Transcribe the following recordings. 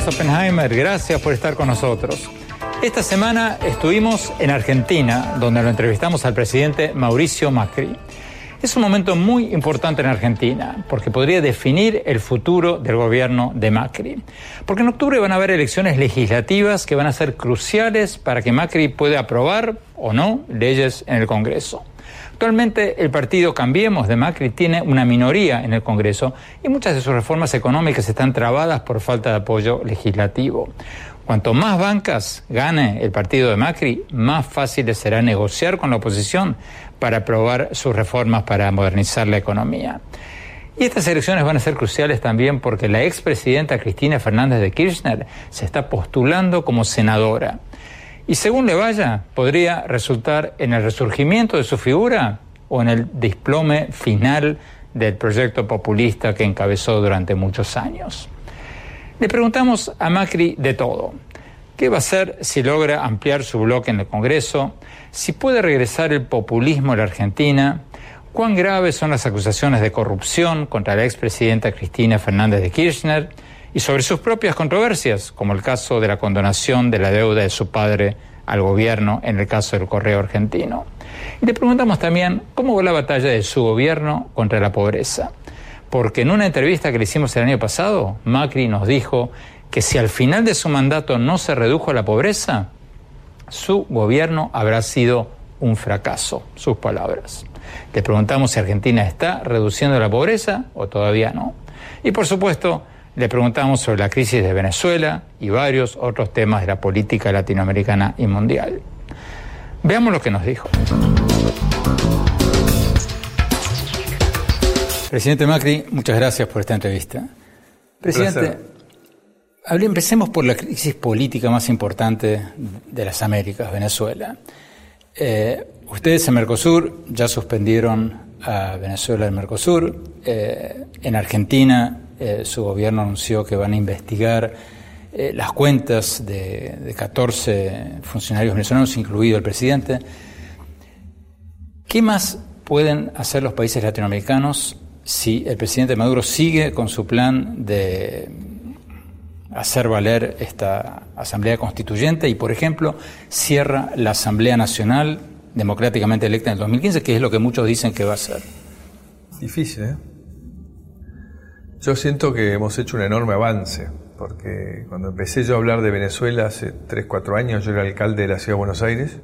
Andrés Oppenheimer, gracias por estar con nosotros. Esta semana estuvimos en Argentina, donde lo entrevistamos al presidente Mauricio Macri. Es un momento muy importante en Argentina, porque podría definir el futuro del gobierno de Macri. Porque en octubre van a haber elecciones legislativas que van a ser cruciales para que Macri pueda aprobar o no leyes en el Congreso. Actualmente el partido Cambiemos de Macri tiene una minoría en el Congreso y muchas de sus reformas económicas están trabadas por falta de apoyo legislativo. Cuanto más bancas gane el partido de Macri, más fácil será negociar con la oposición para aprobar sus reformas para modernizar la economía. Y estas elecciones van a ser cruciales también porque la expresidenta Cristina Fernández de Kirchner se está postulando como senadora. Y según le vaya, podría resultar en el resurgimiento de su figura o en el desplome final del proyecto populista que encabezó durante muchos años. Le preguntamos a Macri de todo. ¿Qué va a hacer si logra ampliar su bloque en el Congreso? ¿Si puede regresar el populismo a la Argentina? ¿Cuán graves son las acusaciones de corrupción contra la expresidenta Cristina Fernández de Kirchner? Y sobre sus propias controversias, como el caso de la condonación de la deuda de su padre al gobierno en el caso del correo argentino. Y le preguntamos también cómo va la batalla de su gobierno contra la pobreza. Porque en una entrevista que le hicimos el año pasado, Macri nos dijo que si al final de su mandato no se redujo la pobreza, su gobierno habrá sido un fracaso, sus palabras. Le preguntamos si Argentina está reduciendo la pobreza o todavía no. Y por supuesto, le preguntamos sobre la crisis de Venezuela y varios otros temas de la política latinoamericana y mundial. Veamos lo que nos dijo. Presidente Macri, muchas gracias por esta entrevista. Presidente, empecemos por la crisis política más importante de las Américas, Venezuela. Eh, ustedes en Mercosur ya suspendieron a Venezuela del Mercosur. Eh, en Argentina eh, su gobierno anunció que van a investigar eh, las cuentas de, de, 14 funcionarios venezolanos, incluido el presidente. ¿Qué más pueden hacer los países latinoamericanos si el presidente Maduro sigue con su plan de hacer valer esta Asamblea Constituyente y, por ejemplo, cierra la Asamblea Nacional democráticamente electa en el 2015, que es lo que muchos dicen que va a ser? Difícil, ¿eh? Yo siento que hemos hecho un enorme avance, porque cuando empecé yo a hablar de Venezuela hace 3, 4 años, yo era alcalde de la Ciudad de Buenos Aires,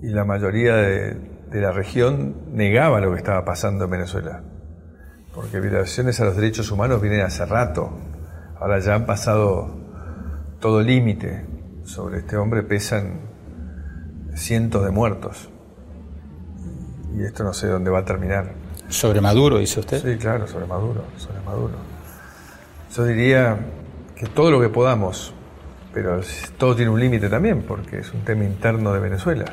y la mayoría de, la región negaba lo que estaba pasando en Venezuela, porque violaciones a los derechos humanos vienen hace rato, ahora ya han pasado todo límite, sobre este hombre pesan cientos de muertos, y esto no sé dónde va a terminar. ¿Sobre Maduro, dice usted? Sí, claro, sobre Maduro, sobre Maduro. Yo diría que todo lo que podamos, pero todo tiene un límite también, porque es un tema interno de Venezuela.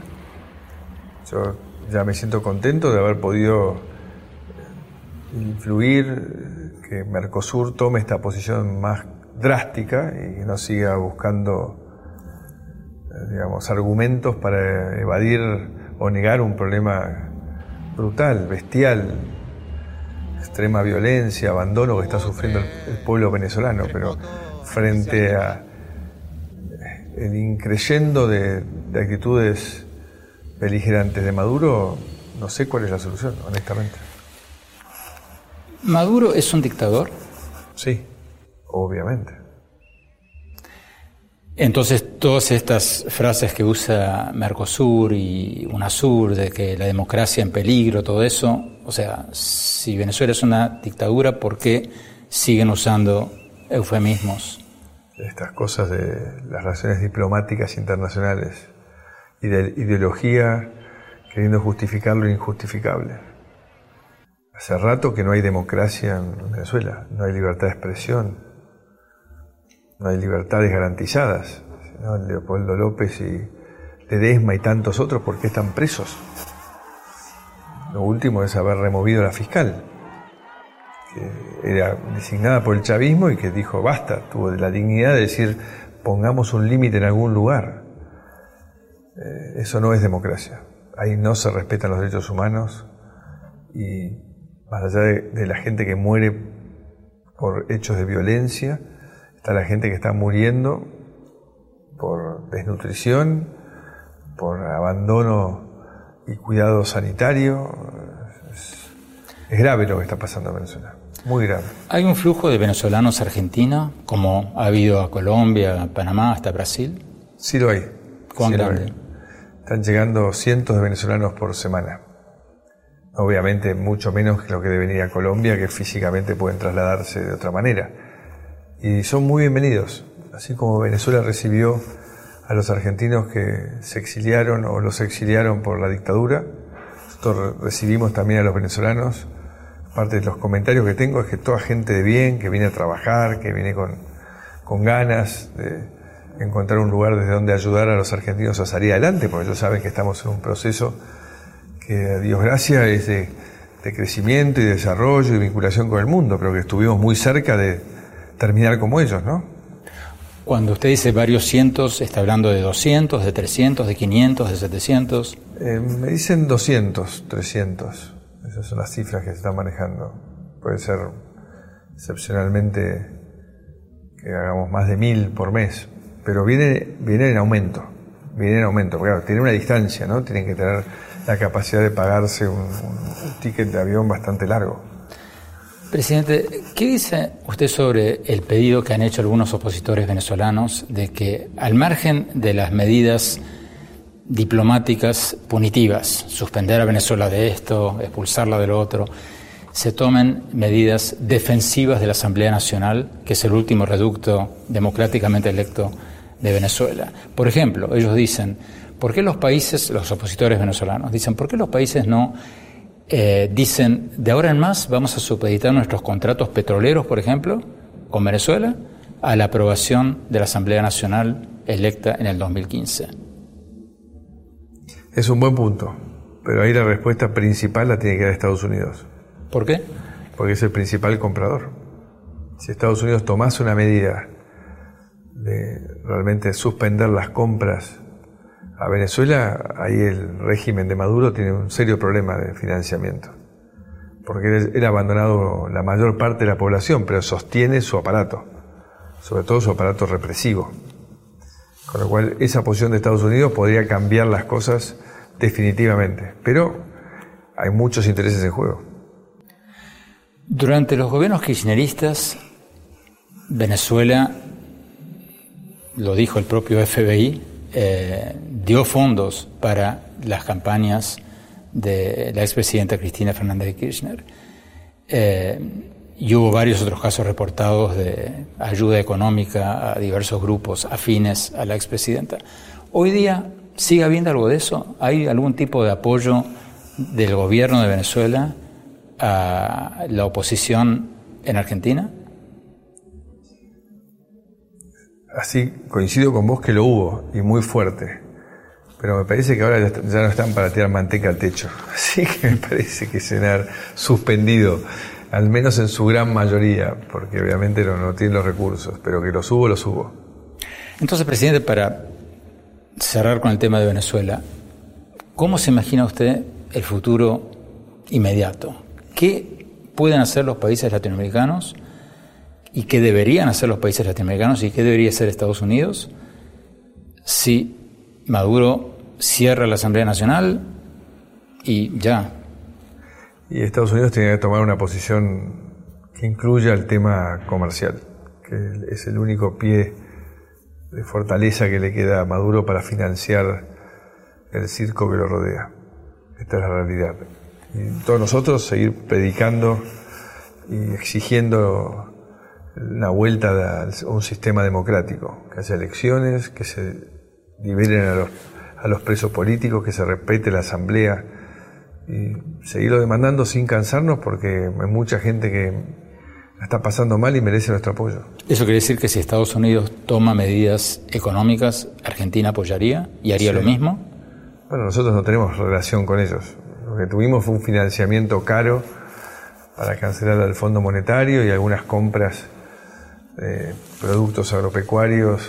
Yo ya me siento contento de haber podido eh, influir, que Mercosur tome esta posición más drástica y no siga buscando, eh, digamos, argumentos para evadir o negar un problema brutal, bestial, extrema violencia, abandono que está sufriendo el, pueblo venezolano, pero frente a el increyendo de, de actitudes beligerantes de Maduro, no sé cuál es la solución, honestamente. ¿Maduro es un dictador? Sí, obviamente. Entonces, todas estas frases que usa Mercosur y UNASUR de que la democracia en peligro, todo eso, o sea, si Venezuela es una dictadura, ¿por qué siguen usando eufemismos? Estas cosas de las relaciones diplomáticas internacionales y de ideología queriendo justificar lo injustificable. Hace rato que no hay democracia en Venezuela, no hay libertad de expresión, no hay libertades garantizadas. Leopoldo López y Ledesma y tantos otros, ¿por qué están presos? Lo último es haber removido a la fiscal, que era designada por el chavismo y que dijo basta, tuvo la dignidad de decir pongamos un límite en algún lugar. Eh, eso no es democracia. Ahí no se respetan los derechos humanos y más allá de la gente que muere por hechos de violencia, está la gente que está muriendo por desnutrición, por abandono y cuidado sanitario. Es, es grave lo que está pasando en Venezuela, muy grave. ¿Hay un flujo de venezolanos a Argentina, como ha habido a Colombia, Panamá, hasta Brasil? Sí lo hay. ¿Cuán Sí grande? hay. Están llegando cientos de venezolanos por semana. Obviamente mucho menos que lo que debe venir a Colombia, que físicamente pueden trasladarse de otra manera. Y son muy bienvenidos. Así como Venezuela recibió a los argentinos que se exiliaron o los exiliaron por la dictadura, nosotros re- recibimos también a los venezolanos. Parte de los comentarios que tengo es que toda gente de bien, que viene a trabajar, que viene con, con ganas de encontrar un lugar desde donde ayudar a los argentinos a salir adelante, porque ellos saben que estamos en un proceso que a Dios gracias es de, de crecimiento y desarrollo y vinculación con el mundo, pero que estuvimos muy cerca de terminar como ellos, ¿no? Cuando usted dice varios cientos, ¿está hablando de 200, de 300, de 500, de 700? Eh, me dicen 200, 300, esas son las cifras que se están manejando. Puede ser excepcionalmente que hagamos más de mil por mes, pero viene, viene en aumento, viene en aumento, porque claro, tiene una distancia, ¿no? Tienen que tener la capacidad de pagarse un, un- un ticket de avión bastante largo. Presidente, ¿qué dice usted sobre el pedido que han hecho algunos opositores venezolanos de que, al margen de las medidas diplomáticas punitivas, suspender a Venezuela de esto, expulsarla de lo otro, se tomen medidas defensivas de la Asamblea Nacional, que es el último reducto democráticamente electo de Venezuela? Por ejemplo, ellos dicen, ¿por qué los países, los opositores venezolanos, dicen, ¿por qué los países no eh, dicen, de ahora en más vamos a supeditar nuestros contratos petroleros, por ejemplo, con Venezuela, a la aprobación de la Asamblea Nacional electa en el 2015. Es un buen punto, pero ahí la respuesta principal la tiene que dar Estados Unidos, ¿Por qué? porque es el principal comprador. Si Estados Unidos tomase una medida de realmente suspender las compras a Venezuela, ahí el régimen de Maduro tiene un serio problema de financiamiento, porque él, ha abandonado la mayor parte de la población, pero sostiene su aparato, sobre todo su aparato represivo. Con lo cual, esa posición de Estados Unidos podría cambiar las cosas definitivamente. Pero hay muchos intereses en juego. Durante los gobiernos kirchneristas, Venezuela, lo dijo el propio FBI, eh, dio fondos para las campañas de la expresidenta Cristina Fernández de Kirchner. Eh, y hubo varios otros casos reportados de ayuda económica a diversos grupos afines a la expresidenta. Hoy día, ¿sigue habiendo algo de eso? ¿Hay algún tipo de apoyo del gobierno de Venezuela a la oposición en Argentina? Así coincido con vos que lo hubo y muy fuerte. Pero me parece que ahora ya, no están para tirar manteca al techo. Así que me parece que se han suspendido, al menos en su gran mayoría, porque obviamente no, no tienen los recursos, pero que los hubo, los hubo. Entonces, presidente, para cerrar con el tema de Venezuela, ¿cómo se imagina usted el futuro inmediato? ¿Qué pueden hacer los países latinoamericanos y qué deberían hacer los países latinoamericanos y qué debería hacer Estados Unidos si Maduro cierra la Asamblea Nacional y ya? Y Estados Unidos tiene que tomar una posición que incluya el tema comercial, que es el único pie de fortaleza que le queda a Maduro para financiar el circo que lo rodea. Esta es la realidad. Y todos nosotros seguir predicando y exigiendo una vuelta a un sistema democrático, que haya elecciones, que se liberen a los, a los presos políticos, que se respete la asamblea y seguirlo demandando sin cansarnos porque hay mucha gente que la está pasando mal y merece nuestro apoyo. ¿Eso quiere decir que si Estados Unidos toma medidas económicas, Argentina apoyaría y haría Sí. lo mismo? Bueno, nosotros no tenemos relación con ellos. Lo que tuvimos fue un financiamiento caro para cancelar al Fondo Monetario y algunas compras eh, productos agropecuarios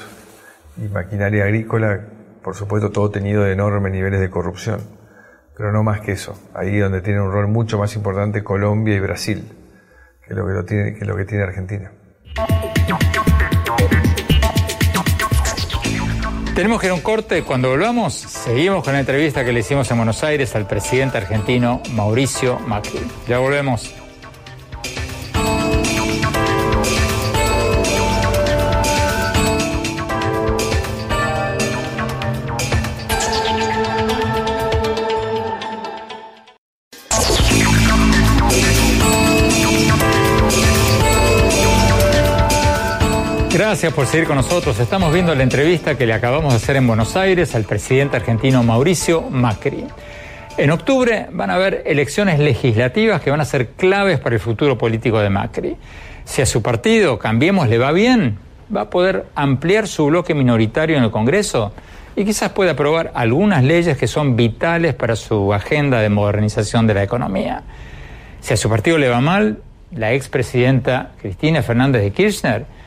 y maquinaria agrícola, por supuesto todo tenido de enormes niveles de corrupción, pero no más que eso. Ahí donde tiene un rol mucho más importante Colombia y Brasil, que lo que, lo tiene, que, lo que tiene Argentina. Tenemos que ir a un corte. Cuando volvamos, seguimos con la entrevista que le hicimos en Buenos Aires al presidente argentino Mauricio Macri. Ya volvemos. Gracias por seguir con nosotros. Estamos viendo la entrevista que le acabamos de hacer en Buenos Aires al presidente argentino Mauricio Macri. En octubre van a haber elecciones legislativas que van a ser claves para el futuro político de Macri. Si a su partido Cambiemos le va bien, va a poder ampliar su bloque minoritario en el Congreso y quizás pueda aprobar algunas leyes que son vitales para su agenda de modernización de la economía. Si a su partido le va mal, la expresidenta Cristina Fernández de Kirchner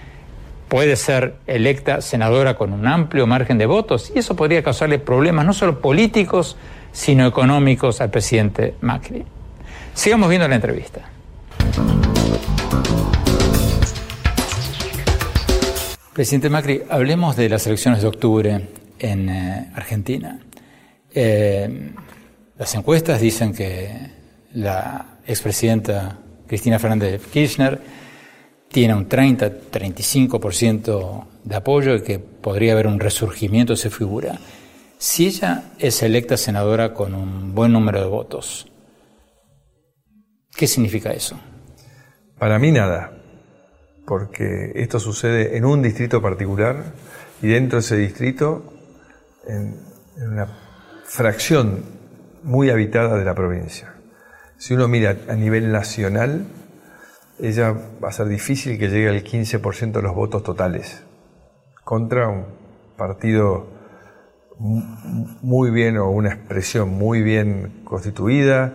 puede ser electa senadora con un amplio margen de votos y eso podría causarle problemas no solo políticos, sino económicos al presidente Macri. Sigamos viendo la entrevista. Presidente Macri, hablemos de las elecciones de octubre en eh, Argentina. Eh, las encuestas dicen que la expresidenta Cristina Fernández de Kirchner tiene un 30-35% de apoyo y que podría haber un resurgimiento esa figura. Si ella es electa senadora con un buen número de votos, ¿qué significa eso? Para mí nada, porque esto sucede en un distrito particular y dentro de ese distrito, en, en una fracción muy habitada de la provincia. Si uno mira a nivel nacional, ella va a ser difícil que llegue al 15% de los votos totales contra un partido muy bien o una expresión muy bien constituida,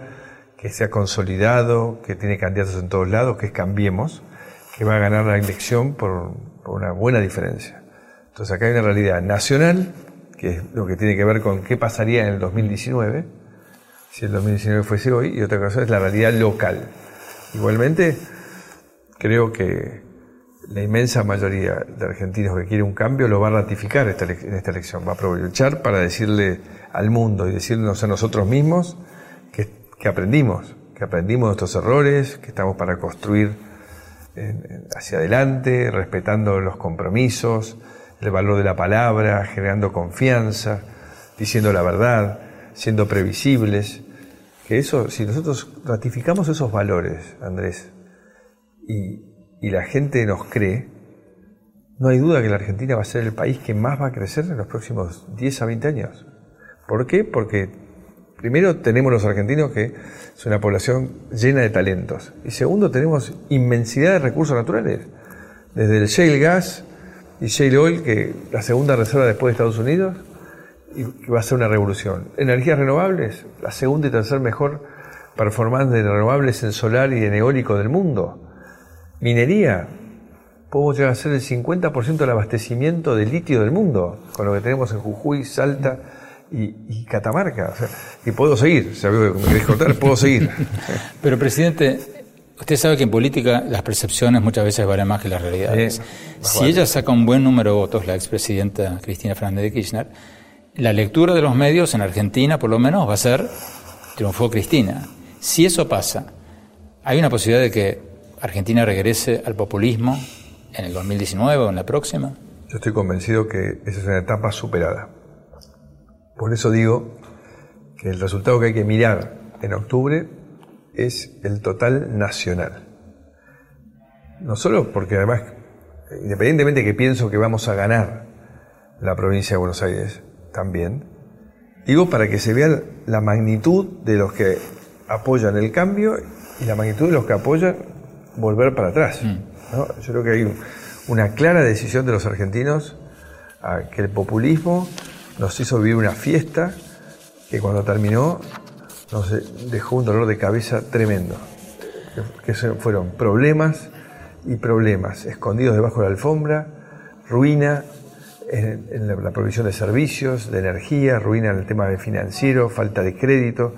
que se ha consolidado, que tiene candidatos en todos lados, que es Cambiemos, que va a ganar la elección por, una buena diferencia. Entonces acá hay una realidad nacional, que es lo que tiene que ver con qué pasaría en el 2019, si el 2019 fuese hoy, y otra cosa es la realidad local. Igualmente, creo que la inmensa mayoría de argentinos que quiere un cambio lo va a ratificar en esta elección, va a aprovechar para decirle al mundo y decirnos a nosotros mismos que, aprendimos, que aprendimos nuestros errores, que estamos para construir hacia adelante, respetando los compromisos, el valor de la palabra, generando confianza, diciendo la verdad, siendo previsibles. Que eso, si nosotros ratificamos esos valores, Andrés, y, la gente nos cree, no hay duda que la Argentina va a ser el país que más va a crecer en los próximos 10 a 20 años. ¿Por qué? Porque primero tenemos los argentinos que es una población llena de talentos. Y segundo, tenemos inmensidad de recursos naturales. Desde el shale gas y shale oil, que la segunda reserva después de Estados Unidos, y que va a ser una revolución. Energías renovables, la segunda y tercera mejor performance de renovables en solar y en eólico del mundo. Minería, podemos llegar a ser el 50% del abastecimiento de litio del mundo, con lo que tenemos en Jujuy, Salta y, Catamarca. y puedo seguir, sabes que me querés contar, puedo seguir. Pero, presidente, usted sabe que en política las percepciones muchas veces valen más que las realidades. si ella saca un buen número de votos, la expresidenta Cristina Fernández de Kirchner, la lectura de los medios en Argentina, por lo menos, va a ser triunfó Cristina. Si eso pasa, hay una posibilidad de que Argentina regrese al populismo en el 2019 o en la próxima? Yo estoy convencido que esa es una etapa superada. Por eso digo que el resultado que hay que mirar en octubre es el total nacional. No solo porque además, independientemente de que pienso que vamos a ganar la provincia de Buenos Aires también, digo para que se vea la magnitud de los que apoyan el cambio y la magnitud de los que apoyan volver para atrás. Mm. Yo creo que hay una clara decisión de los argentinos a que el populismo nos hizo vivir una fiesta que cuando terminó nos dejó un dolor de cabeza tremendo. Que fueron problemas y problemas escondidos debajo de la alfombra, ruina en, la, provisión de servicios, de energía, ruina en el tema financiero, falta de crédito,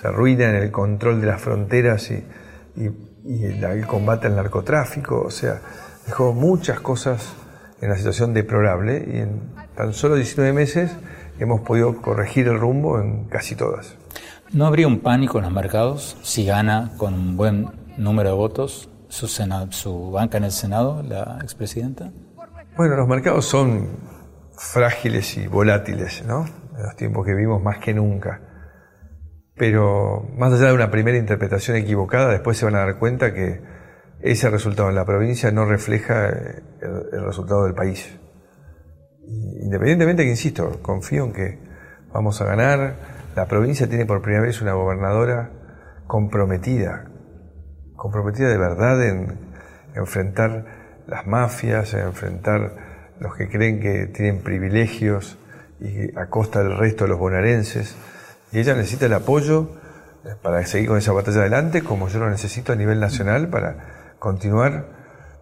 se ruina en el control de las fronteras y y el, combate al narcotráfico, o sea, dejó muchas cosas en una situación deplorable y en tan solo 19 meses hemos podido corregir el rumbo en casi todas. ¿No habría un pánico en los mercados si gana con un buen número de votos su, su banca en el Senado, la expresidenta? Bueno, los mercados son frágiles y volátiles, ¿no? En los tiempos que vivimos más que nunca. Pero más allá de una primera interpretación equivocada, después se van a dar cuenta que ese resultado en la provincia no refleja el, el resultado del país. Independientemente que, insisto, confío en que vamos a ganar. La provincia tiene por primera vez una gobernadora comprometida, comprometida de verdad en enfrentar las mafias, en enfrentar los que creen que tienen privilegios y a costa del resto de los bonaerenses. Y ella necesita el apoyo eh, para seguir con esa batalla adelante, como yo lo necesito a nivel nacional para continuar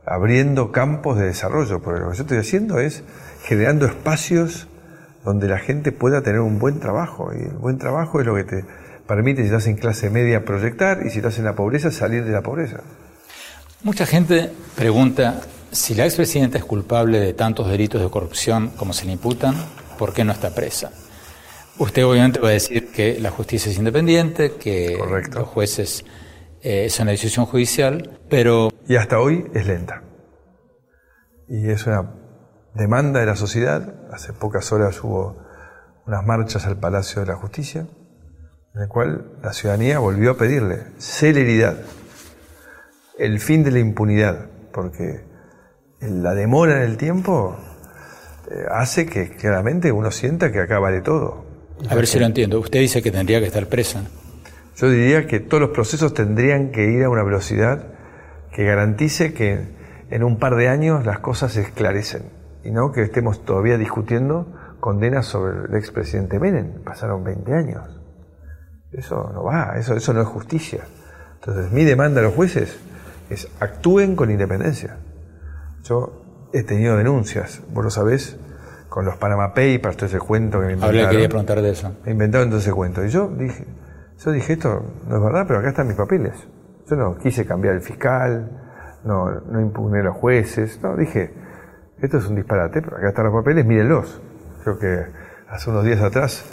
abriendo campos de desarrollo. Porque lo que yo estoy haciendo es generando espacios donde la gente pueda tener un buen trabajo. Y el buen trabajo es lo que te permite, si estás en clase media, proyectar y si estás en la pobreza, salir de la pobreza. Mucha gente pregunta si la expresidenta es culpable de tantos delitos de corrupción como se le imputan, ¿por qué no está presa? Usted obviamente va a decir que la justicia es independiente, que los jueces eh, es una decisión judicial, pero... Y hasta hoy es lenta. Y es una demanda de la sociedad. Hace pocas horas hubo unas marchas al Palacio de la Justicia, en el cual la ciudadanía volvió a pedirle celeridad, el fin de la impunidad, porque la demora en el tiempo eh, hace que claramente uno sienta que acá vale todo. A ver si lo entiendo. Usted dice que tendría que estar presa. Yo diría que todos los procesos tendrían que ir a una velocidad que garantice que en un par de años las cosas se esclarecen y no que estemos todavía discutiendo condenas sobre el expresidente Menem. Pasaron 20 años. Eso no va, eso, eso no es justicia. Entonces, mi demanda a los jueces es actúen con independencia. Yo he tenido denuncias, vos lo sabés, con los Panama Papers, todo ese cuento que me inventaron. Ahora quería preguntar de eso. Me inventaron todo ese cuento. Y yo dije, yo dije, esto no es verdad, pero acá están mis papeles. Yo no quise cambiar el fiscal, no, no impugné a los jueces, no, dije, esto es un disparate, pero acá están los papeles, mírenlos. Creo que hace unos días atrás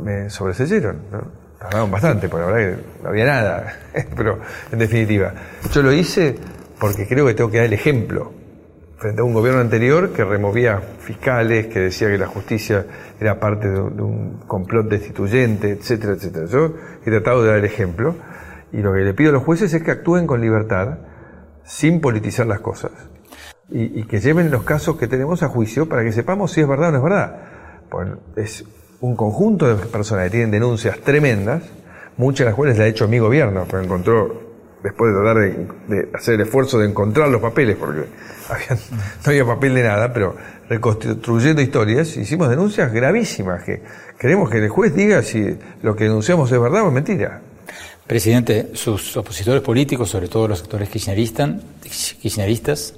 me sobreseyeron, ¿no? Tardaron bastante, porque la verdad que no había nada, pero en definitiva, yo lo hice porque creo que tengo que dar el ejemplo frente a un gobierno anterior que removía fiscales, que decía que la justicia era parte de, un complot destituyente, etcétera, etcétera. Yo he tratado de dar el ejemplo y lo que le pido a los jueces es que actúen con libertad, sin politizar las cosas y, que lleven los casos que tenemos a juicio para que sepamos si es verdad o no es verdad. Pues es un conjunto de personas que tienen denuncias tremendas, muchas de las cuales la ha hecho mi gobierno, pero encontró, después de tratar de, hacer el esfuerzo de encontrar los papeles, porque no había papel de nada, pero reconstruyendo historias, hicimos denuncias gravísimas, que queremos que el juez diga si lo que denunciamos es verdad o es mentira. Presidente, sus opositores políticos, sobre todo los sectores kirchneristas,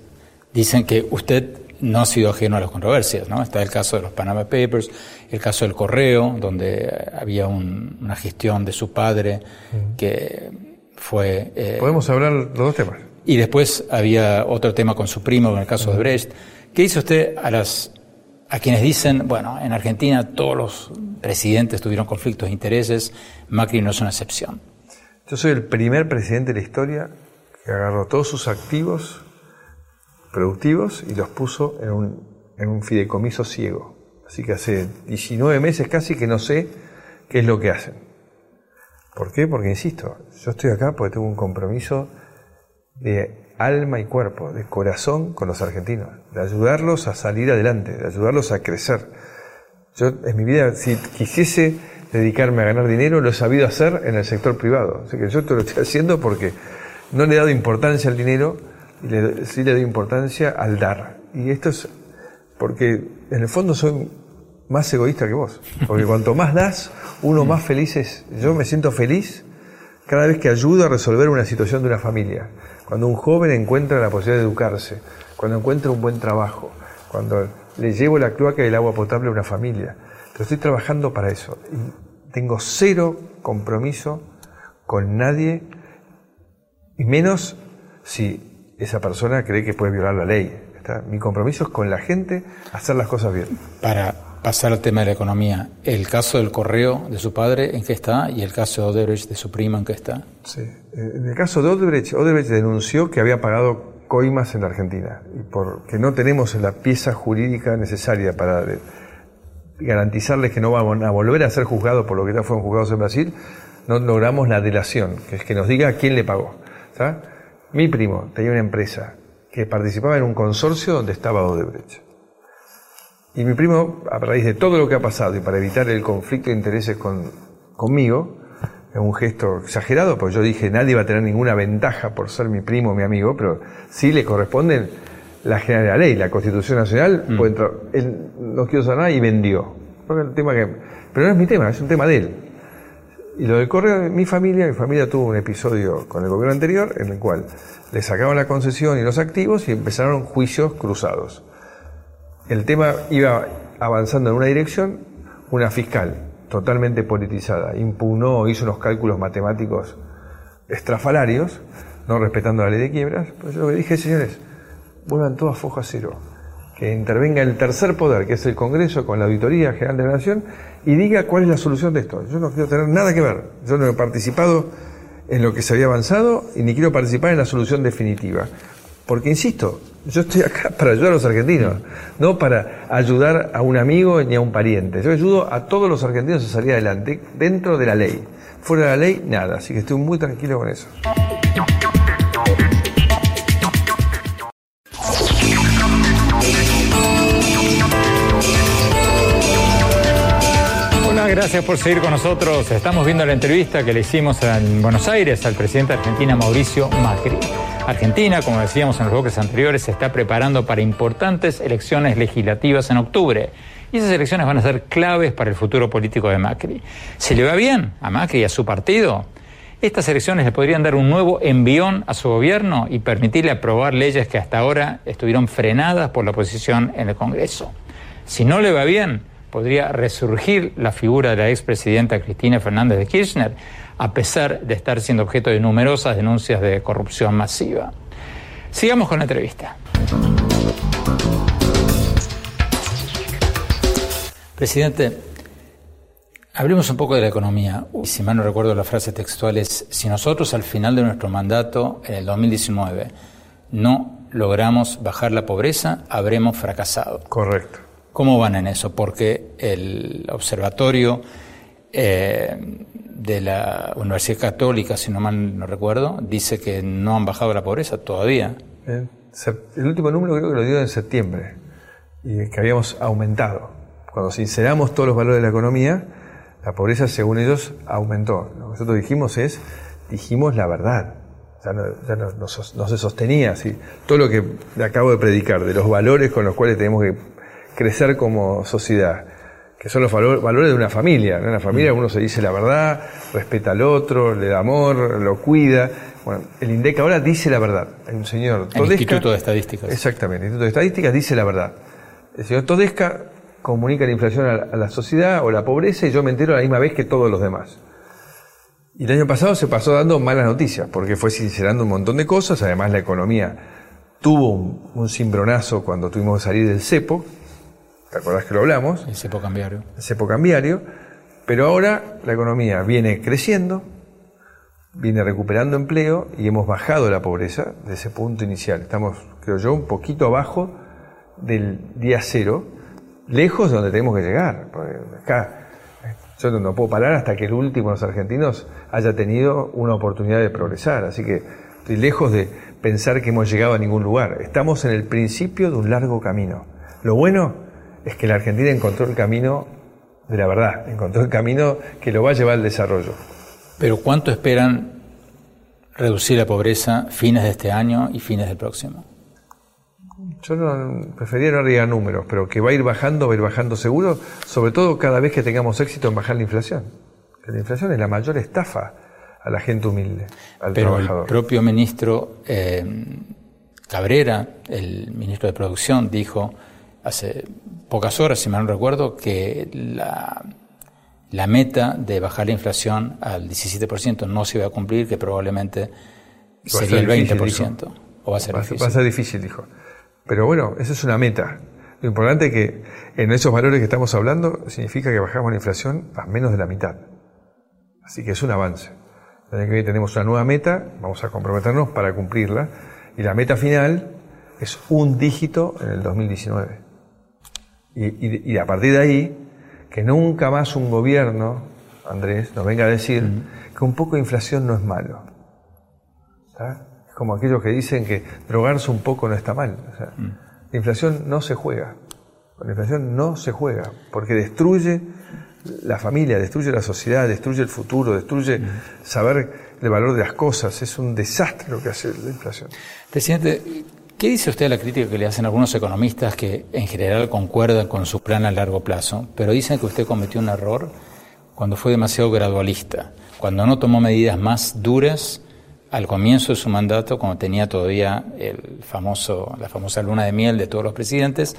dicen que usted no ha sido ajeno a las controversias, ¿no? Está el caso de los Panama Papers, el caso del correo, donde había una gestión de su padre que fue... Eh, Podemos hablar los dos temas. Y después había otro tema con su primo, en el caso de Brecht. ¿Qué dice usted a las a quienes dicen, bueno, en Argentina todos los presidentes tuvieron conflictos de intereses, Macri no es una excepción? Yo soy el primer presidente de la historia que agarró todos sus activos productivos y los puso en un, en un fideicomiso ciego. Así que hace 19 meses casi que no sé qué es lo que hacen. ¿Por qué? Porque, insisto, yo estoy acá porque tengo un compromiso de alma y cuerpo, de corazón con los argentinos, de ayudarlos a salir adelante, de ayudarlos a crecer. Yo en mi vida, si quisiese dedicarme a ganar dinero, lo he sabido hacer en el sector privado. Así que yo esto lo estoy haciendo porque no le he dado importancia al dinero, y le, sí le doy importancia al dar. Y esto es porque en el fondo soy más egoísta que vos. Porque cuanto más das, uno más feliz es. Yo me siento feliz cada vez que ayudo a resolver una situación de una familia. Cuando un joven encuentra la posibilidad de educarse, cuando encuentra un buen trabajo, cuando le llevo la cloaca y el agua potable a una familia. Pero estoy trabajando para eso. Y tengo cero compromiso con nadie, y menos si esa persona cree que puede violar la ley. mi compromiso es con la gente hacer las cosas bien. Para pasar al tema de la economía, el caso del correo de su padre, ¿en qué está? Y el caso de Odebrecht de su prima, ¿en qué está? Sí, en el caso de Odebrecht, Odebrecht denunció que había pagado coimas en la Argentina y porque no tenemos la pieza jurídica necesaria para garantizarles que no van a volver a ser juzgados por lo que ya fueron juzgados en Brasil, no logramos la delación, que es que nos diga quién le pagó. Mi primo tenía una empresa que participaba en un consorcio donde estaba Odebrecht. Y mi primo, a raíz de todo lo que ha pasado y para evitar el conflicto de intereses con, conmigo, es un gesto exagerado, porque yo dije nadie va a tener ninguna ventaja por ser mi primo o mi amigo, pero sí le corresponden la general la ley, la Constitución Nacional, mm. pues él no quiso saber nada y vendió. El tema que, pero no es mi tema, es un tema de él. Y lo del correo, mi familia, mi familia tuvo un episodio con el gobierno anterior en el cual le sacaban la concesión y los activos y empezaron juicios cruzados. El tema iba avanzando en una dirección, una fiscal totalmente politizada impugnó, hizo unos cálculos matemáticos estrafalarios, no respetando la ley de quiebras. Pues yo que dije, señores, vuelvan todos a foja cero. Que intervenga el tercer poder, que es el Congreso, con la Auditoría General de la Nación, y diga cuál es la solución de esto. Yo no quiero tener nada que ver. Yo no he participado en lo que se había avanzado y ni quiero participar en la solución definitiva. Porque, insisto, yo estoy acá para ayudar a los argentinos, no para ayudar a un amigo ni a un pariente. Yo ayudo a todos los argentinos a salir adelante dentro de la ley. Fuera de la ley, nada. Así que estoy muy tranquilo con eso. gracias por seguir con nosotros. Estamos viendo la entrevista que le hicimos en Buenos Aires al presidente de Argentina, Mauricio Macri. Argentina, como decíamos en los bloques anteriores, se está preparando para importantes elecciones legislativas en octubre. Y esas elecciones van a ser claves para el futuro político de Macri. Si le va bien a Macri y a su partido, estas elecciones le podrían dar un nuevo envión a su gobierno y permitirle aprobar leyes que hasta ahora estuvieron frenadas por la oposición en el Congreso. Si no le va bien, podría resurgir la figura de la expresidenta Cristina Fernández de Kirchner, a pesar de estar siendo objeto de numerosas denuncias de corrupción masiva. Sigamos con la entrevista. Presidente, hablemos un poco de la economía. Si mal no recuerdo, la frase textual es, si nosotros al final de nuestro mandato, en el 2019, no logramos bajar la pobreza, habremos fracasado. Correcto. ¿Cómo van en eso? Porque el observatorio eh, de la Universidad Católica, si no mal no recuerdo, dice que no han bajado la pobreza todavía. El, último número creo que lo dio en septiembre y que habíamos aumentado. Cuando sinceramos todos los valores de la economía, la pobreza, según ellos, aumentó. Lo que nosotros dijimos es, dijimos la verdad. Ya no, se sostenía. Todo lo que acabo de predicar, de los valores con los cuales tenemos que crecer como sociedad, que son los valores de una familia. En una familia mm. uno se dice la verdad, respeta al otro, le da amor, lo cuida. Bueno, el INDEC ahora dice la verdad. Hay un señor El Instituto de Estadísticas. Exactamente, el Instituto de Estadísticas dice la verdad. El señor Todesca comunica la inflación a la sociedad o la pobreza y yo me entero a la misma vez que todos los demás. Y el año pasado se pasó dando malas noticias, porque fue sincerando un montón de cosas, además la economía tuvo un, un cimbronazo cuando tuvimos que salir del cepo, ¿Te acordás que lo hablamos? El cepo cambiario. El cepo cambiario. Pero ahora la economía viene creciendo, viene recuperando empleo y hemos bajado la pobreza de ese punto inicial. Estamos, creo yo, un poquito abajo del día cero, lejos de donde tenemos que llegar. acá yo no puedo parar hasta que el último de los argentinos haya tenido una oportunidad de progresar. Así que estoy lejos de pensar que hemos llegado a ningún lugar. Estamos en el principio de un largo camino. Lo bueno es que la Argentina encontró el camino de la verdad, encontró el camino que lo va a llevar al desarrollo. Pero ¿cuánto esperan reducir la pobreza fines de este año y fines del próximo? Yo no, prefería no arriesgar números, pero que va a ir bajando, va a ir bajando seguro, sobre todo cada vez que tengamos éxito en bajar la inflación. La inflación es la mayor estafa a la gente humilde, al pero el propio ministro eh, Cabrera, el ministro de Producción, dijo hace pocas horas, si mal no recuerdo, que la, la meta de bajar la inflación al 17% no se iba a cumplir, que probablemente sería el 20%. o va a ser difícil. Va a ser difícil, dijo. Pero bueno, esa es una meta. Lo importante es que en esos valores que estamos hablando significa que bajamos la inflación a menos de la mitad. Así que es un avance. El año que viene tenemos una nueva meta, vamos a comprometernos para cumplirla. Y la meta final es un dígito en el 2019. Y, y, a partir de ahí, que nunca más un gobierno, Andrés, nos venga a decir que un poco de inflación no es malo. Es como aquellos que dicen que drogarse un poco no está mal. La inflación no se juega. Con la inflación no se juega, porque destruye la familia, destruye la sociedad, destruye el futuro, destruye saber el valor de las cosas. Es un desastre lo que hace la inflación. Presidente, ¿qué dice usted a la crítica que le hacen algunos economistas que en general concuerdan con su plan a largo plazo, pero dicen que usted cometió un error cuando fue demasiado gradualista, cuando no tomó medidas más duras al comienzo de su mandato, cuando tenía todavía el famoso, la famosa luna de miel de todos los presidentes,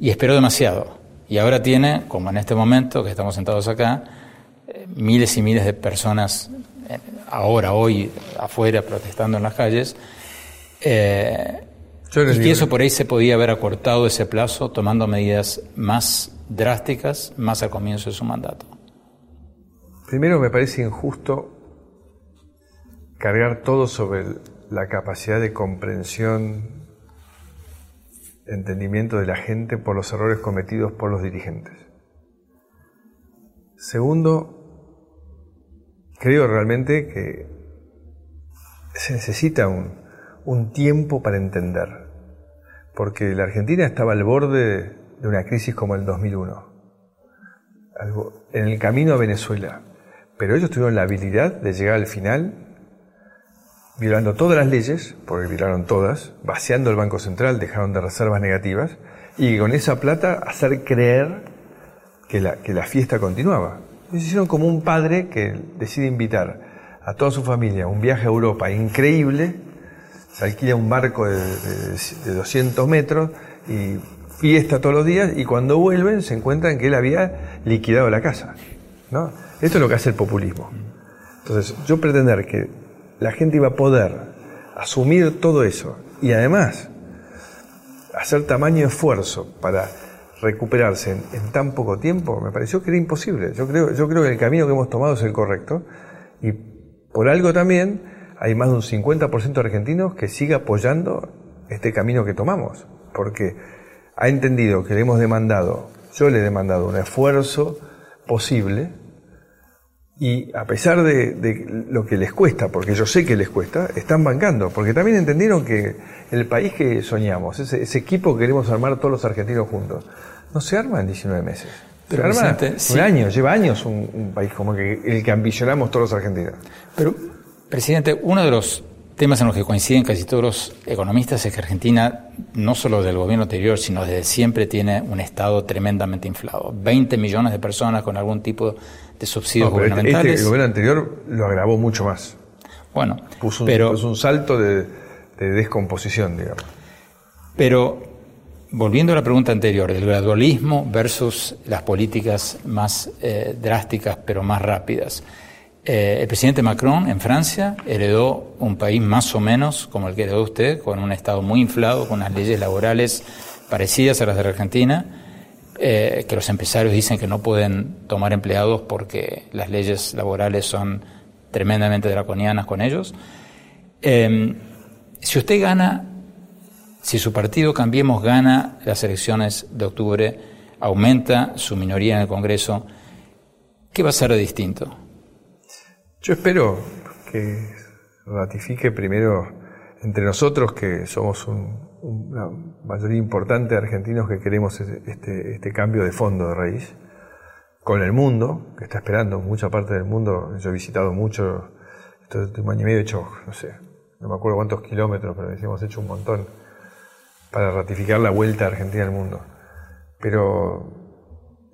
y esperó demasiado. Y ahora tiene, como en este momento que estamos sentados acá, eh, miles y miles de personas eh, ahora, hoy, afuera, protestando en las calles, eh, y que eso por ahí se podía haber acortado ese plazo tomando medidas más drásticas más al comienzo de su mandato. Primero me parece injusto cargar todo sobre la capacidad de comprensión, entendimiento de la gente por los errores cometidos por los dirigentes. Segundo, creo realmente que se necesita un, tiempo para entender, porque la Argentina estaba al borde de una crisis como el 2001, en el camino a Venezuela, pero ellos tuvieron la habilidad de llegar al final violando todas las leyes, porque violaron todas, vaciando el Banco Central, dejaron de reservas negativas, y con esa plata hacer creer que la, que la fiesta continuaba. Se hicieron como un padre que decide invitar a toda su familia a un viaje a Europa increíble, se alquila un barco de, de, 200 metros y fiesta todos los días y cuando vuelven se encuentran que él había liquidado la casa. ¿no? Esto es lo que hace el populismo. Entonces, yo pretender que la gente iba a poder asumir todo eso y además hacer tamaño esfuerzo para recuperarse en, tan poco tiempo, me pareció que era imposible. Yo creo, yo creo que el camino que hemos tomado es el correcto y por algo también hay más de un 50% de argentinos que sigue apoyando este camino que tomamos, porque ha entendido que le hemos demandado, yo le he demandado un esfuerzo posible y a pesar de, lo que les cuesta, porque yo sé que les cuesta, están bancando, porque también entendieron que el país que soñamos, ese, equipo que queremos armar todos los argentinos juntos, no se arma en 19 meses. se arma un año, lleva años un, país como que el que ambicionamos todos los argentinos. Pero, presidente, uno de los temas en los que coinciden casi todos los economistas es que Argentina, no solo del gobierno anterior, sino desde siempre tiene un Estado tremendamente inflado. 20 millones de personas con algún tipo de subsidios este, gubernamentales. Este, el gobierno anterior lo agravó mucho más. Bueno, puso un, pero, un salto de, descomposición, digamos. Pero volviendo a la pregunta anterior, el gradualismo versus las políticas más eh, drásticas pero más rápidas. Eh, el presidente Macron en Francia heredó un país más o menos como el que heredó usted, con un Estado muy inflado, con unas leyes laborales parecidas a las de la Argentina, eh, que los empresarios dicen que no pueden tomar empleados porque las leyes laborales son tremendamente draconianas con ellos. Em, si usted gana, si su partido Cambiemos gana las elecciones de octubre, aumenta su minoría en el Congreso, ¿qué va a ser de distinto? Yo espero que ratifique primero entre nosotros que somos un, una mayoría importante de argentinos que queremos este, este cambio de fondo de raíz, con el mundo, que está esperando, mucha parte del mundo, yo he visitado mucho, este último año y medio he hecho, no sé, no me acuerdo cuántos kilómetros, pero hemos hecho un montón para ratificar la vuelta de Argentina al mundo. Pero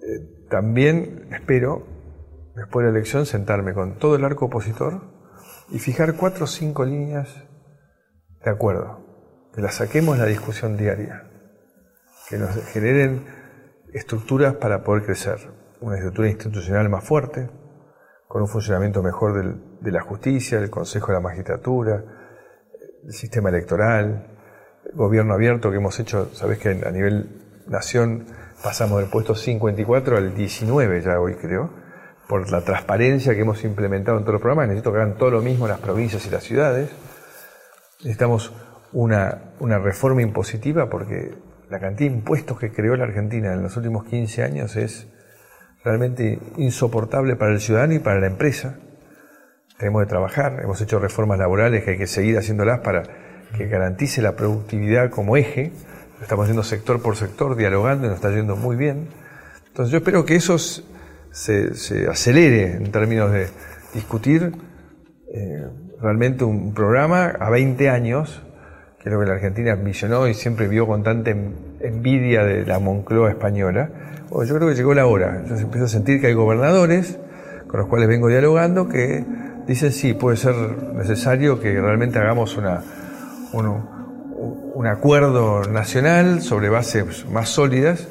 eh, también espero, después de la elección, sentarme con todo el arco opositor y fijar cuatro o cinco líneas de acuerdo que la saquemos la discusión diaria, que nos generen estructuras para poder crecer, una estructura institucional más fuerte, con un funcionamiento mejor de la justicia, del Consejo de la Magistratura, el sistema electoral, gobierno abierto que hemos hecho, sabes que a nivel nación pasamos del puesto 54 al 19 ya hoy creo, por la transparencia que hemos implementado en todos los programas, necesito que hagan todo lo mismo las provincias y las ciudades. Necesitamos una, una reforma impositiva porque la cantidad de impuestos que creó la Argentina en los últimos 15 años es realmente insoportable para el ciudadano y para la empresa. Tenemos que trabajar, hemos hecho reformas laborales que hay que seguir haciéndolas para que garantice la productividad como eje. Lo estamos haciendo sector por sector, dialogando y nos está yendo muy bien. Entonces yo espero que eso se, acelere en términos de discutir eh, realmente un programa a 20 años, que es lo que la Argentina visionó y siempre vio con tanta envidia de la Moncloa española. yo creo que llegó la hora. Yo empiezo a sentir que hay gobernadores con los cuales vengo dialogando que dicen sí, puede ser necesario que realmente hagamos una, un, acuerdo nacional sobre bases más sólidas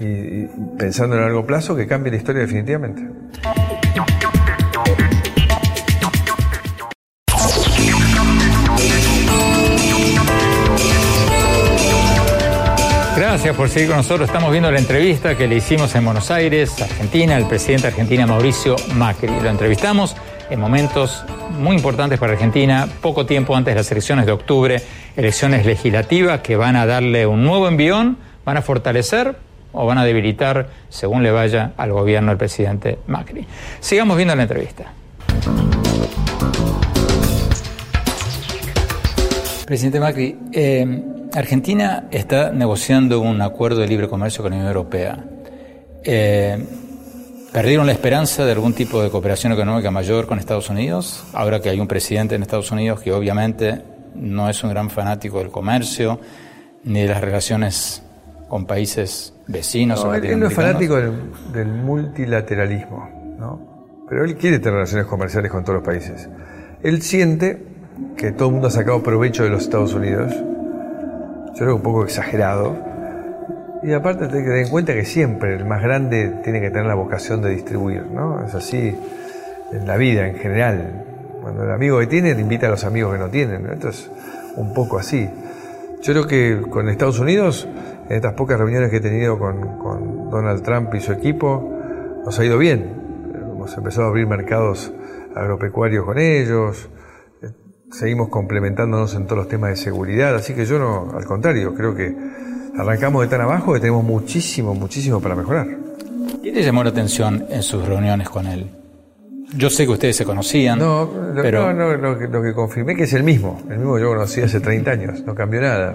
y, pensando en a largo plazo que cambie la historia definitivamente. Gracias por seguir con nosotros. Estamos viendo la entrevista que le hicimos en Buenos Aires, Argentina, al presidente de Argentina, Mauricio Macri. Lo entrevistamos en momentos muy importantes para Argentina, poco tiempo antes de las elecciones de octubre, elecciones legislativas que van a darle un nuevo envión, van a fortalecer o van a debilitar, según le vaya al gobierno el presidente Macri. Sigamos viendo la entrevista. Presidente Macri, eh, Argentina está negociando un acuerdo de libre comercio con la Unión Europea. Eh, ¿Perdieron la esperanza de algún tipo de cooperación económica mayor con Estados Unidos? Ahora que hay un presidente en Estados Unidos que obviamente no es un gran fanático del comercio ni de las relaciones con países vecinos. No, él, no es fanático del, multilateralismo, ¿no? pero él quiere tener relaciones comerciales con todos los países. Él siente que todo el mundo ha sacado provecho de los Estados Unidos. Yo creo que un poco exagerado y aparte te que tener en cuenta que siempre el más grande tiene que tener la vocación de distribuir, ¿no? Es así en la vida en general. Cuando el amigo que tiene te invita a los amigos que no tienen, ¿no? Esto es un poco así. Yo creo que con Estados Unidos, en estas pocas reuniones que he tenido con, con Donald Trump y su equipo, nos ha ido bien. Hemos empezado a abrir mercados agropecuarios con ellos, seguimos complementándonos en todos los temas de seguridad, así que yo no, al contrario, creo que arrancamos de tan abajo que tenemos muchísimo, muchísimo para mejorar. ¿Qué le llamó la atención en sus reuniones con él? Yo sé que ustedes se conocían. No, pero... no, lo, que, lo que confirmé que es el mismo. El mismo yo conocí hace 30 años. No cambió nada.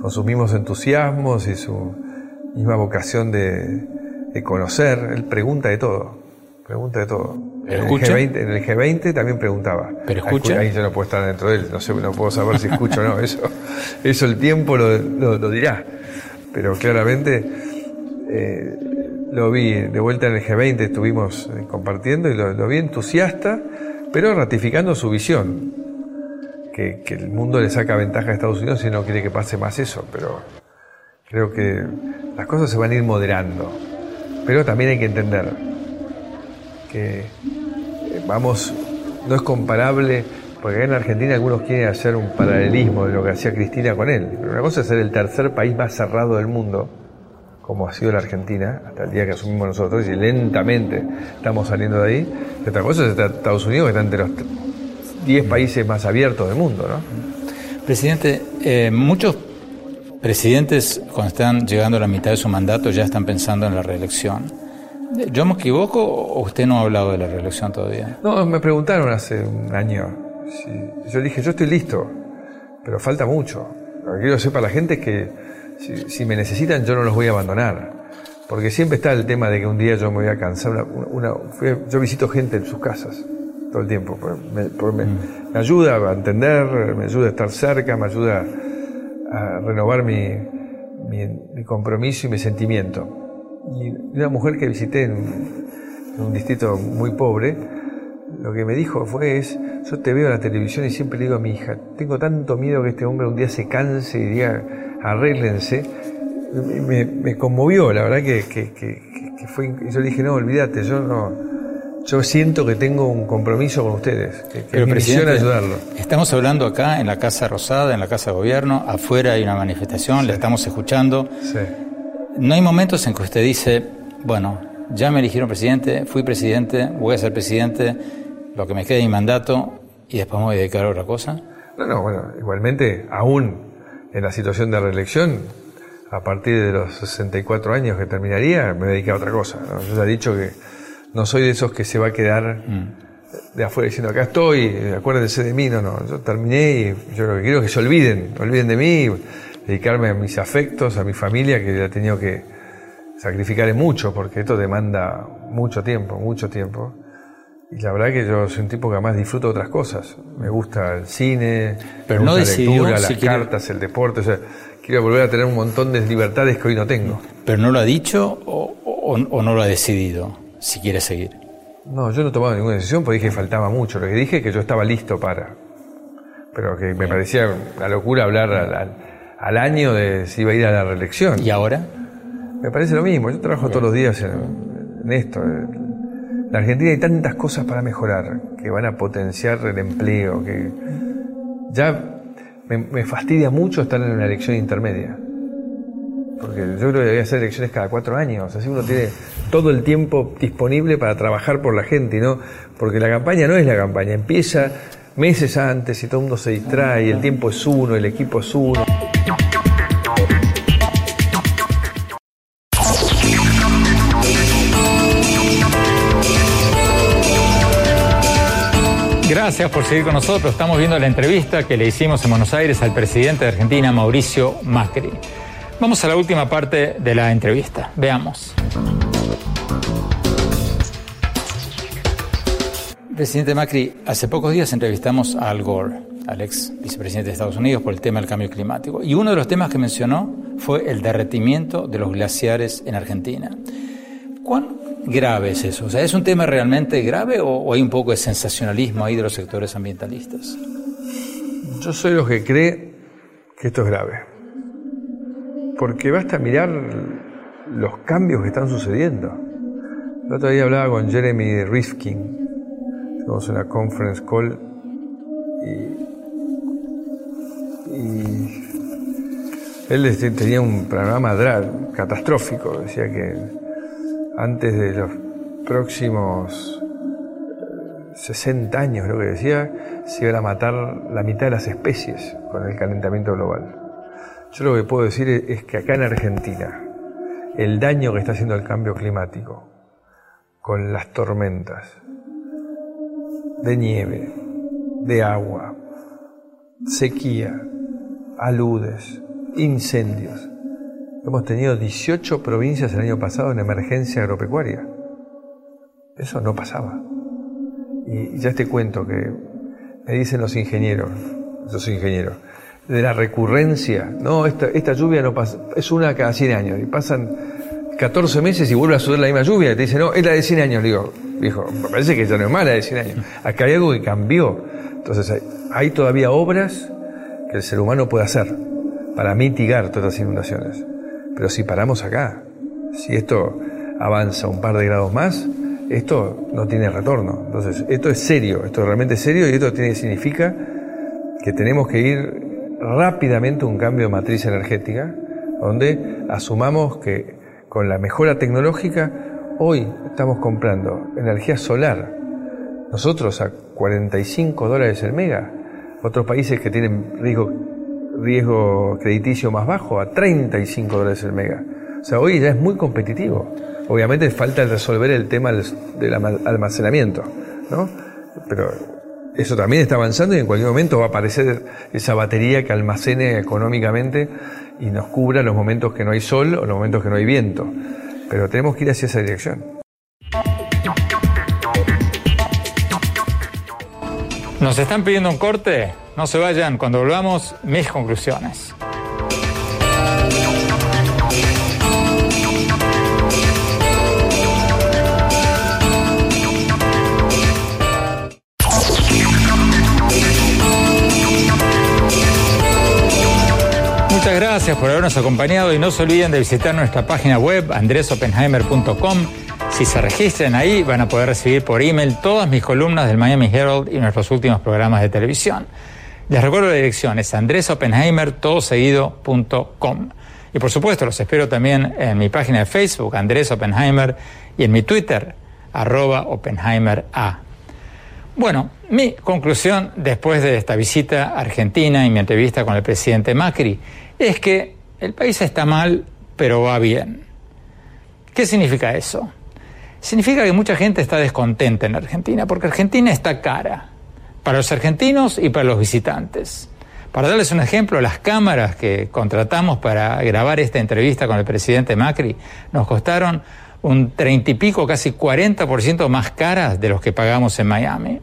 Con sus mismos entusiasmos y su misma vocación de, de conocer. Él pregunta de todo. Pregunta de todo. En el, G20, en el, G20, también preguntaba. ¿Pero escucha? Ahí yo no puedo estar dentro de él. No sé, no puedo saber si escucho o no. Eso, eso el tiempo lo, lo dirá pero claramente eh, lo vi de vuelta en el G20, estuvimos eh, compartiendo y lo, vi entusiasta, pero ratificando su visión, que, el mundo le saca ventaja a Estados Unidos y no quiere que pase más eso, pero creo que las cosas se van a ir moderando, pero también hay que entender que eh, vamos, no es comparable porque en Argentina algunos quieren hacer un paralelismo de lo que hacía Cristina con él. Pero una cosa es ser el tercer país más cerrado del mundo, como ha sido la Argentina, hasta el día que asumimos nosotros, y lentamente estamos saliendo de ahí. Y otra cosa es Estados Unidos, que está entre los 10 países más abiertos del mundo. ¿no? Presidente, eh, muchos presidentes, cuando están llegando a la mitad de su mandato, ya están pensando en la reelección. ¿Yo me equivoco o usted no ha hablado de la reelección todavía? No, me preguntaron hace un año yo dije, yo estoy listo, pero falta mucho. Lo que quiero sepa la gente es que si, me necesitan yo no los voy a abandonar. Porque siempre está el tema de que un día yo me voy a cansar. Una, yo visito gente en sus casas todo el tiempo. Me, mm. me, ayuda a entender, me ayuda a estar cerca, me ayuda a renovar mi, mi, compromiso y mi sentimiento. Y una mujer que visité en un distrito muy pobre, lo que me dijo fue es, yo te veo en la televisión y siempre le digo a mi hija, tengo tanto miedo que este hombre un día se canse y diga, arréglense. Me, me conmovió, la verdad que, que, fue, yo le dije, no, olvídate, yo no, yo siento que tengo un compromiso con ustedes, que, que mi misión es ayudarlo. Estamos hablando acá en la Casa Rosada, en la Casa de Gobierno, afuera hay una manifestación, le estamos escuchando. Sí. No hay momentos en que usted dice, bueno, ya me eligieron presidente, fui presidente, voy a ser presidente, lo que me quede de mi mandato y después me voy a dedicar a otra cosa. No, no, bueno, igualmente, aún en la situación de reelección, a partir de los 64 años que terminaría, me dediqué a otra cosa. ¿no? Yo ya he dicho que no soy de esos que se va a quedar de afuera diciendo acá estoy, acuérdense de mí, no, no, yo terminé y yo lo que quiero es que se olviden, olviden de mí, dedicarme a mis afectos, a mi familia, que he tenido que sacrificar mucho, porque esto demanda mucho tiempo, mucho tiempo. Y la verdad que yo soy un tipo que además disfruto de otras cosas. Me gusta el cine, Pero me no gusta la lectura, si las quiere- cartas, el deporte. O sea, quiero volver a tener un montón de libertades que hoy no tengo. ¿Pero no lo ha dicho o, o- o no lo ha decidido si quiere seguir? No, yo no he tomado ninguna decisión porque dije que faltaba mucho. Lo que dije es que yo estaba listo para. Pero que me parecía una locura hablar al, al- al año de si iba a ir a la reelección. ¿Y ahora? Me parece lo mismo. Yo trabajo todos los días en, en esto. En la Argentina hay tantas cosas para mejorar que van a potenciar el empleo. Que ya me, me fastidia mucho estar en una elección intermedia. Porque yo creo que debe hacer elecciones cada cuatro años. Así uno tiene todo el tiempo disponible para trabajar por la gente, ¿no? Porque la campaña no es la campaña. Empieza meses antes y todo el mundo se distrae, el tiempo es uno, el equipo es uno. Gracias por seguir con nosotros. Estamos viendo la entrevista que le hicimos en Buenos Aires al presidente de Argentina, Mauricio Macri. Vamos a la última parte de la entrevista. Veamos. Presidente Macri, hace pocos días entrevistamos a Al Gore, al ex vicepresidente de Estados Unidos, por el tema del cambio climático. Y uno de los temas que mencionó fue el derretimiento de los glaciares en Argentina. ¿Cuán grave es eso? O sea, ¿es un tema realmente grave o, o hay un poco de sensacionalismo ahí de los sectores ambientalistas? Yo soy los que cree que esto es grave. Porque basta mirar los cambios que están sucediendo. El otro día hablaba con Jeremy Rifkin, tuvimos una conference call y, y él este, tenía un programa catastrófico, decía que antes de los próximos 60 años, creo que decía, se iban a matar la mitad de las especies con el calentamiento global. Yo lo que puedo decir es, que acá en Argentina, el daño que está haciendo el cambio climático, con las tormentas, de nieve, de agua, sequía, aludes, incendios. Hemos tenido 18 provincias el año pasado en emergencia agropecuaria. Eso no pasaba. Y ya te cuento que me dicen los ingenieros, yo soy ingeniero, de la recurrencia, no, esta, esta lluvia no pasa, es una cada 100 años, y pasan 14 meses y vuelve a suceder la misma lluvia, y te dicen, no, es la de 100 años, digo, viejo, me parece que ya no es mala de 100 años, acá hay algo que cambió, entonces hay, todavía obras que el ser humano puede hacer para mitigar todas las inundaciones, pero si paramos acá, si esto avanza un par de grados más, esto no tiene retorno. Entonces, esto es serio, esto realmente es serio y esto tiene, significa que tenemos que ir rápidamente un cambio de matriz energética, donde asumamos que con la mejora tecnológica, hoy estamos comprando energía solar. Nosotros a 45 dólares el mega, otros países que tienen riesgo, riesgo crediticio más bajo, a 35 dólares el mega. O sea, hoy ya es muy competitivo. Obviamente falta resolver el tema del almacenamiento, ¿no? Pero eso también está avanzando y en cualquier momento va a aparecer esa batería que almacene económicamente y nos cubra los momentos que no hay sol o los momentos que no hay viento. Pero tenemos que ir hacia esa dirección. Nos están pidiendo un corte. No se vayan. Cuando volvamos, mis conclusiones. Muchas gracias por habernos acompañado y no se olviden de visitar nuestra página web andresopenheimer.com Si se registran ahí, van a poder recibir por email todas mis columnas del Miami Herald y nuestros últimos programas de televisión. Les recuerdo la dirección, es andresopenheimer.com. Y por supuesto, los espero también en mi página de Facebook, Andrés Oppenheimer, y en mi Twitter, arroba Oppenheimer A. Bueno, mi conclusión después de esta visita a Argentina y mi entrevista con el presidente Macri es que el país está mal, pero va bien. ¿Qué significa eso? Significa que mucha gente está descontenta en Argentina, porque Argentina está cara, para los argentinos y para los visitantes. Para darles un ejemplo, las cámaras que contratamos para grabar esta entrevista con el presidente Macri nos costaron un treinta y pico, casi 40% más caras de los que pagamos en Miami.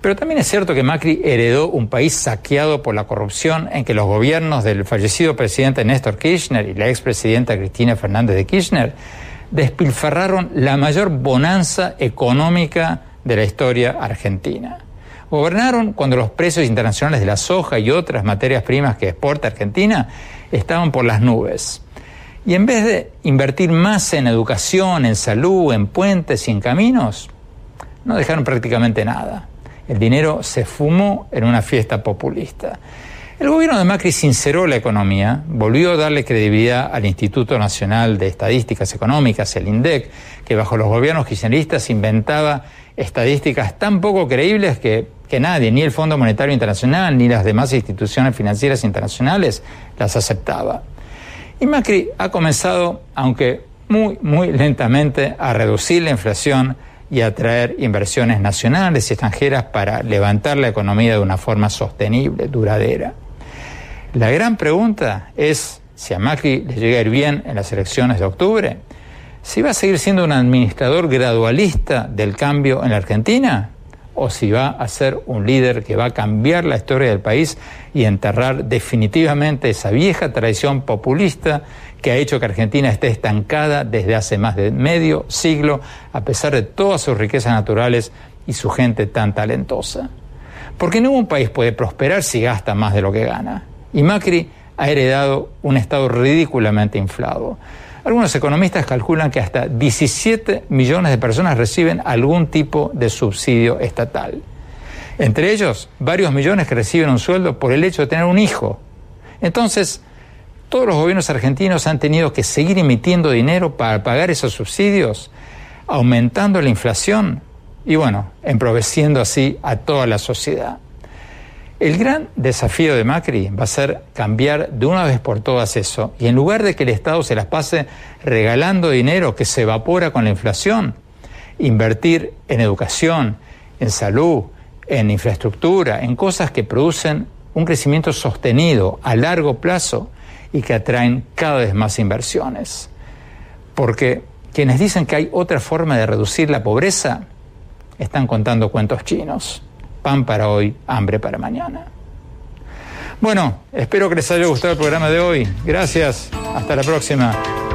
Pero también es cierto que Macri heredó un país saqueado por la corrupción en que los gobiernos del fallecido presidente Néstor Kirchner y la expresidenta Cristina Fernández de Kirchner despilfarraron la mayor bonanza económica de la historia argentina. Gobernaron cuando los precios internacionales de la soja y otras materias primas que exporta Argentina estaban por las nubes. Y en vez de invertir más en educación, en salud, en puentes y en caminos, no dejaron prácticamente nada. El dinero se fumó en una fiesta populista. El gobierno de Macri sinceró la economía, volvió a darle credibilidad al Instituto Nacional de Estadísticas Económicas, el INDEC, que bajo los gobiernos kirchneristas inventaba estadísticas tan poco creíbles que, que nadie, ni el Fondo Monetario Internacional, ni las demás instituciones financieras internacionales, las aceptaba. Y Macri ha comenzado, aunque muy, muy lentamente, a reducir la inflación y atraer inversiones nacionales y extranjeras para levantar la economía de una forma sostenible, duradera. La gran pregunta es si a Macri le llega a ir bien en las elecciones de octubre, si va a seguir siendo un administrador gradualista del cambio en la Argentina o si va a ser un líder que va a cambiar la historia del país y enterrar definitivamente esa vieja tradición populista que ha hecho que Argentina esté estancada desde hace más de medio siglo, a pesar de todas sus riquezas naturales y su gente tan talentosa. Porque ningún país puede prosperar si gasta más de lo que gana. Y Macri ha heredado un Estado ridículamente inflado. Algunos economistas calculan que hasta 17 millones de personas reciben algún tipo de subsidio estatal. Entre ellos, varios millones que reciben un sueldo por el hecho de tener un hijo. Entonces, todos los gobiernos argentinos han tenido que seguir emitiendo dinero para pagar esos subsidios, aumentando la inflación y, bueno, empobreciendo así a toda la sociedad. El gran desafío de Macri va a ser cambiar de una vez por todas eso y en lugar de que el Estado se las pase regalando dinero que se evapora con la inflación, invertir en educación, en salud, en infraestructura, en cosas que producen un crecimiento sostenido a largo plazo y que atraen cada vez más inversiones. Porque quienes dicen que hay otra forma de reducir la pobreza están contando cuentos chinos pan para hoy, hambre para mañana. Bueno, espero que les haya gustado el programa de hoy. Gracias. Hasta la próxima.